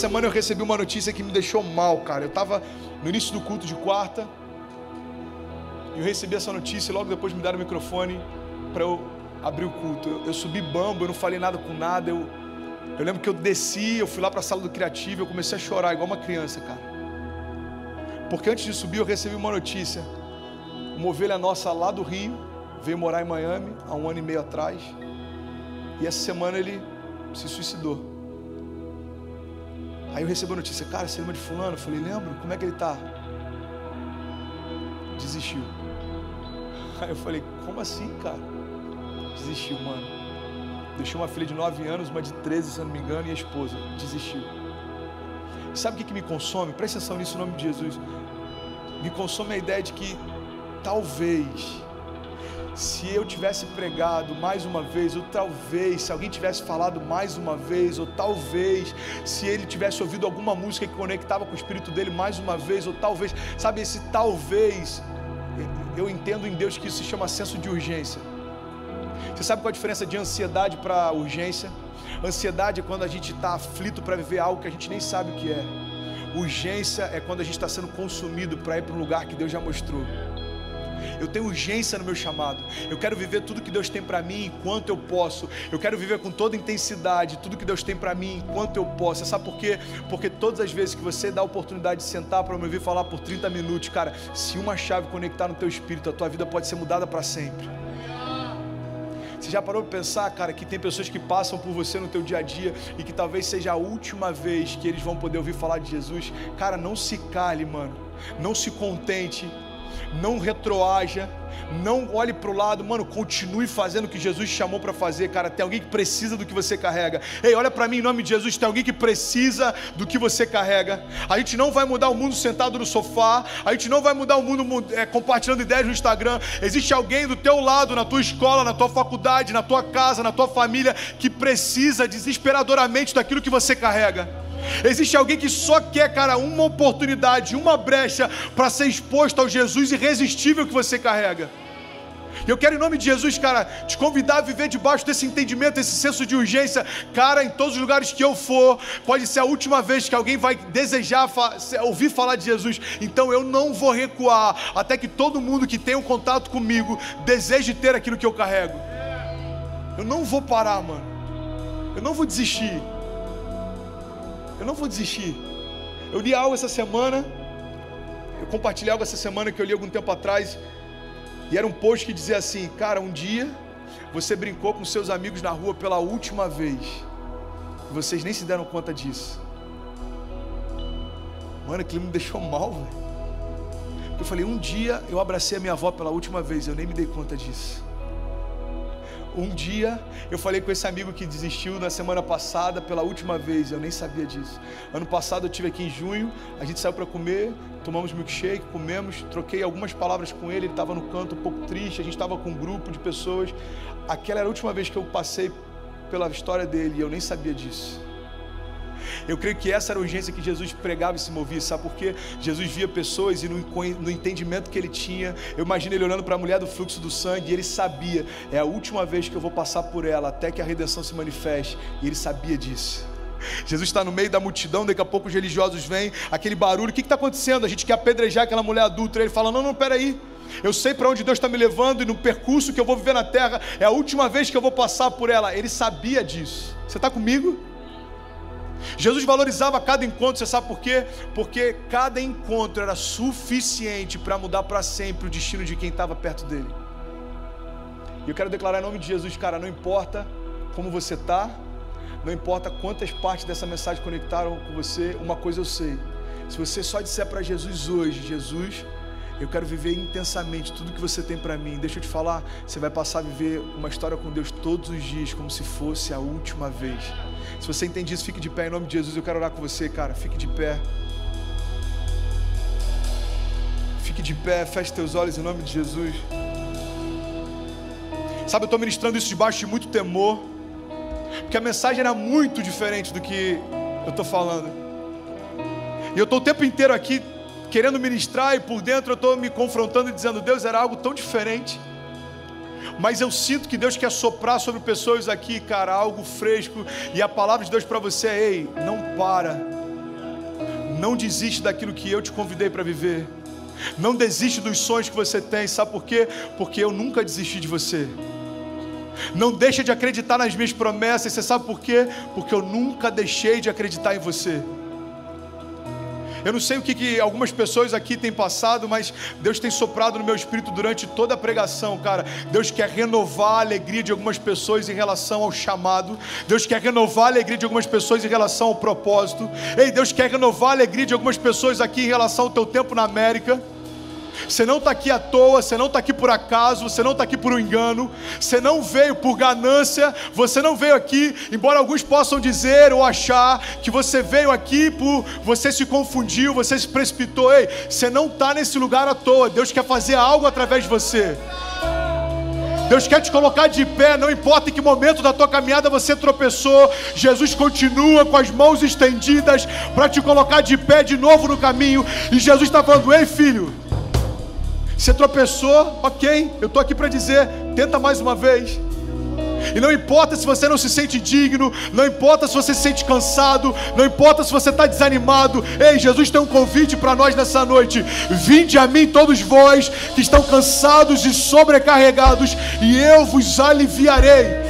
semana eu recebi uma notícia que me deixou mal, cara. Eu estava no início do culto de quarta. E eu recebi essa notícia e logo depois me deram o microfone para eu abrir o culto. Eu, eu, subi bambo, eu não falei nada com nada. Eu, eu lembro que eu desci, eu fui lá para a sala do criativo, eu comecei a chorar igual uma criança, cara. Porque antes de subir eu recebi uma notícia. Uma ovelha nossa lá do Rio veio morar em Miami há um ano e meio atrás. E essa semana ele se suicidou. Aí eu recebi a notícia, cara, você lembra de fulano? Eu falei, lembro, como é que ele está? Desistiu. Aí eu falei, como assim, cara? Desistiu, mano. Deixou uma filha de 9 anos, uma de 13, se não me engano, e a esposa. Desistiu. Sabe o que, que me consome? Presta atenção nisso em nome de Jesus. Me consome a ideia de que talvez se eu tivesse pregado mais uma vez, ou talvez, se alguém tivesse falado mais uma vez, ou talvez, se ele tivesse ouvido alguma música que conectava com o espírito dele mais uma vez, ou talvez, sabe, esse talvez, eu entendo em Deus que isso se chama senso de urgência. Você sabe qual a diferença de ansiedade para urgência? Ansiedade é quando a gente está aflito para viver algo que a gente nem sabe o que é. Urgência é quando a gente está sendo consumido para ir para um lugar que Deus já mostrou. Eu tenho urgência no meu chamado. Eu quero viver tudo que Deus tem para mim enquanto eu posso. Eu quero viver com toda intensidade tudo que Deus tem para mim enquanto eu posso. Sabe por quê? Porque todas as vezes que você dá a oportunidade de sentar para me ouvir falar por 30 minutos, cara, se uma chave conectar no teu espírito, a tua vida pode ser mudada para sempre. Você já parou para pensar, cara, que tem pessoas que passam por você no teu dia a dia e que talvez seja a última vez que eles vão poder ouvir falar de Jesus? Cara, não se cale, mano. Não se contente não retroaja, não olhe para o lado, mano, continue fazendo o que Jesus te chamou para fazer, cara. Tem alguém que precisa do que você carrega. Ei, olha para mim em nome de Jesus, tem alguém que precisa do que você carrega. A gente não vai mudar o mundo sentado no sofá, a gente não vai mudar o mundo é, compartilhando ideias no Instagram. Existe alguém do teu lado, na tua escola, na tua faculdade, na tua casa, na tua família, que precisa desesperadoramente daquilo que você carrega. Existe alguém que só quer, cara, uma oportunidade, uma brecha para ser exposto ao Jesus irresistível que você carrega. Eu quero, em nome de Jesus, cara, te convidar a viver debaixo desse entendimento, esse senso de urgência. Cara, em todos os lugares que eu for, pode ser a última vez que alguém vai desejar fa ouvir falar de Jesus. Então eu não vou recuar até que todo mundo que tem um contato comigo deseje ter aquilo que eu carrego. Eu não vou parar, mano. Eu não vou desistir. Eu não vou desistir. Eu li algo essa semana, eu compartilhei algo essa semana que eu li algum tempo atrás, e era um post que dizia assim: Cara, um dia você brincou com seus amigos na rua pela última vez, e vocês nem se deram conta disso. Mano, aquilo me deixou mal, velho. Eu falei: Um dia eu abracei a minha avó pela última vez, eu nem me dei conta disso. Um dia eu falei com esse amigo que desistiu na semana passada pela última vez, eu nem sabia disso. Ano passado eu tive aqui em junho, a gente saiu para comer, tomamos milkshake, comemos, troquei algumas palavras com ele, ele estava no canto um pouco triste, a gente estava com um grupo de pessoas. Aquela era a última vez que eu passei pela história dele e eu nem sabia disso. Eu creio que essa era a urgência que Jesus pregava e se movia, sabe por quê? Jesus via pessoas e no, entendimento que ele tinha, eu imagino ele olhando para a mulher do fluxo do sangue e ele sabia, é a última vez que eu vou passar por ela até que a redenção se manifeste, e ele sabia disso. Jesus está no meio da multidão, daqui a pouco os religiosos vêm, aquele barulho, o que está acontecendo? A gente quer apedrejar aquela mulher adulta. Ele fala: Não, não, peraí. Eu sei para onde Deus está me levando e no percurso que eu vou viver na terra, é a última vez que eu vou passar por ela. Ele sabia disso. Você está comigo? Jesus valorizava cada encontro, você sabe por quê? Porque cada encontro era suficiente para mudar para sempre o destino de quem estava perto dele. E eu quero declarar em nome de Jesus, cara, não importa como você está, não importa quantas partes dessa mensagem conectaram com você, uma coisa eu sei. Se você só disser para Jesus hoje, Jesus, eu quero viver intensamente tudo que você tem para mim. Deixa eu te falar, você vai passar a viver uma história com Deus todos os dias, como se fosse a última vez. Se você entende isso, fique de pé em nome de Jesus. Eu quero orar com você, cara. Fique de pé. Fique de pé, feche teus olhos em nome de Jesus. Sabe, eu estou ministrando isso debaixo de muito temor, porque a mensagem era muito diferente do que eu estou falando. E eu estou o tempo inteiro aqui querendo ministrar e por dentro eu estou me confrontando e dizendo: Deus era algo tão diferente. Mas eu sinto que Deus quer soprar sobre pessoas aqui, cara, algo fresco. E a palavra de Deus para você é: ei, não para, Não desiste daquilo que eu te convidei para viver. Não desiste dos sonhos que você tem. Sabe por quê? Porque eu nunca desisti de você. Não deixa de acreditar nas minhas promessas. Você sabe por quê? Porque eu nunca deixei de acreditar em você. Eu não sei o que, que, algumas pessoas aqui têm passado, mas Deus tem soprado no meu espírito durante toda a pregação, cara. Deus quer renovar a alegria de algumas pessoas em relação ao chamado. Deus quer renovar a alegria de algumas pessoas em relação ao propósito. Ei, Deus quer renovar a alegria de algumas pessoas aqui em relação ao teu tempo na América. Você não está aqui à toa, você não está aqui por acaso, você não está aqui por um engano, você não veio por ganância, você não veio aqui, embora alguns possam dizer ou achar que você veio aqui por você se confundiu, você se precipitou. Ei, você não está nesse lugar à toa, Deus quer fazer algo através de você. Deus quer te colocar de pé, não importa em que momento da tua caminhada você tropeçou, Jesus continua com as mãos estendidas para te colocar de pé de novo no caminho. E Jesus está falando: Ei, filho, você tropeçou, ok, eu estou aqui para dizer: tenta mais uma vez. E não importa se você não se sente digno, não importa se você se sente cansado, não importa se você está desanimado. Ei, Jesus tem um convite para nós nessa noite. Vinde a mim, todos vós que estão cansados e sobrecarregados, e eu vos aliviarei.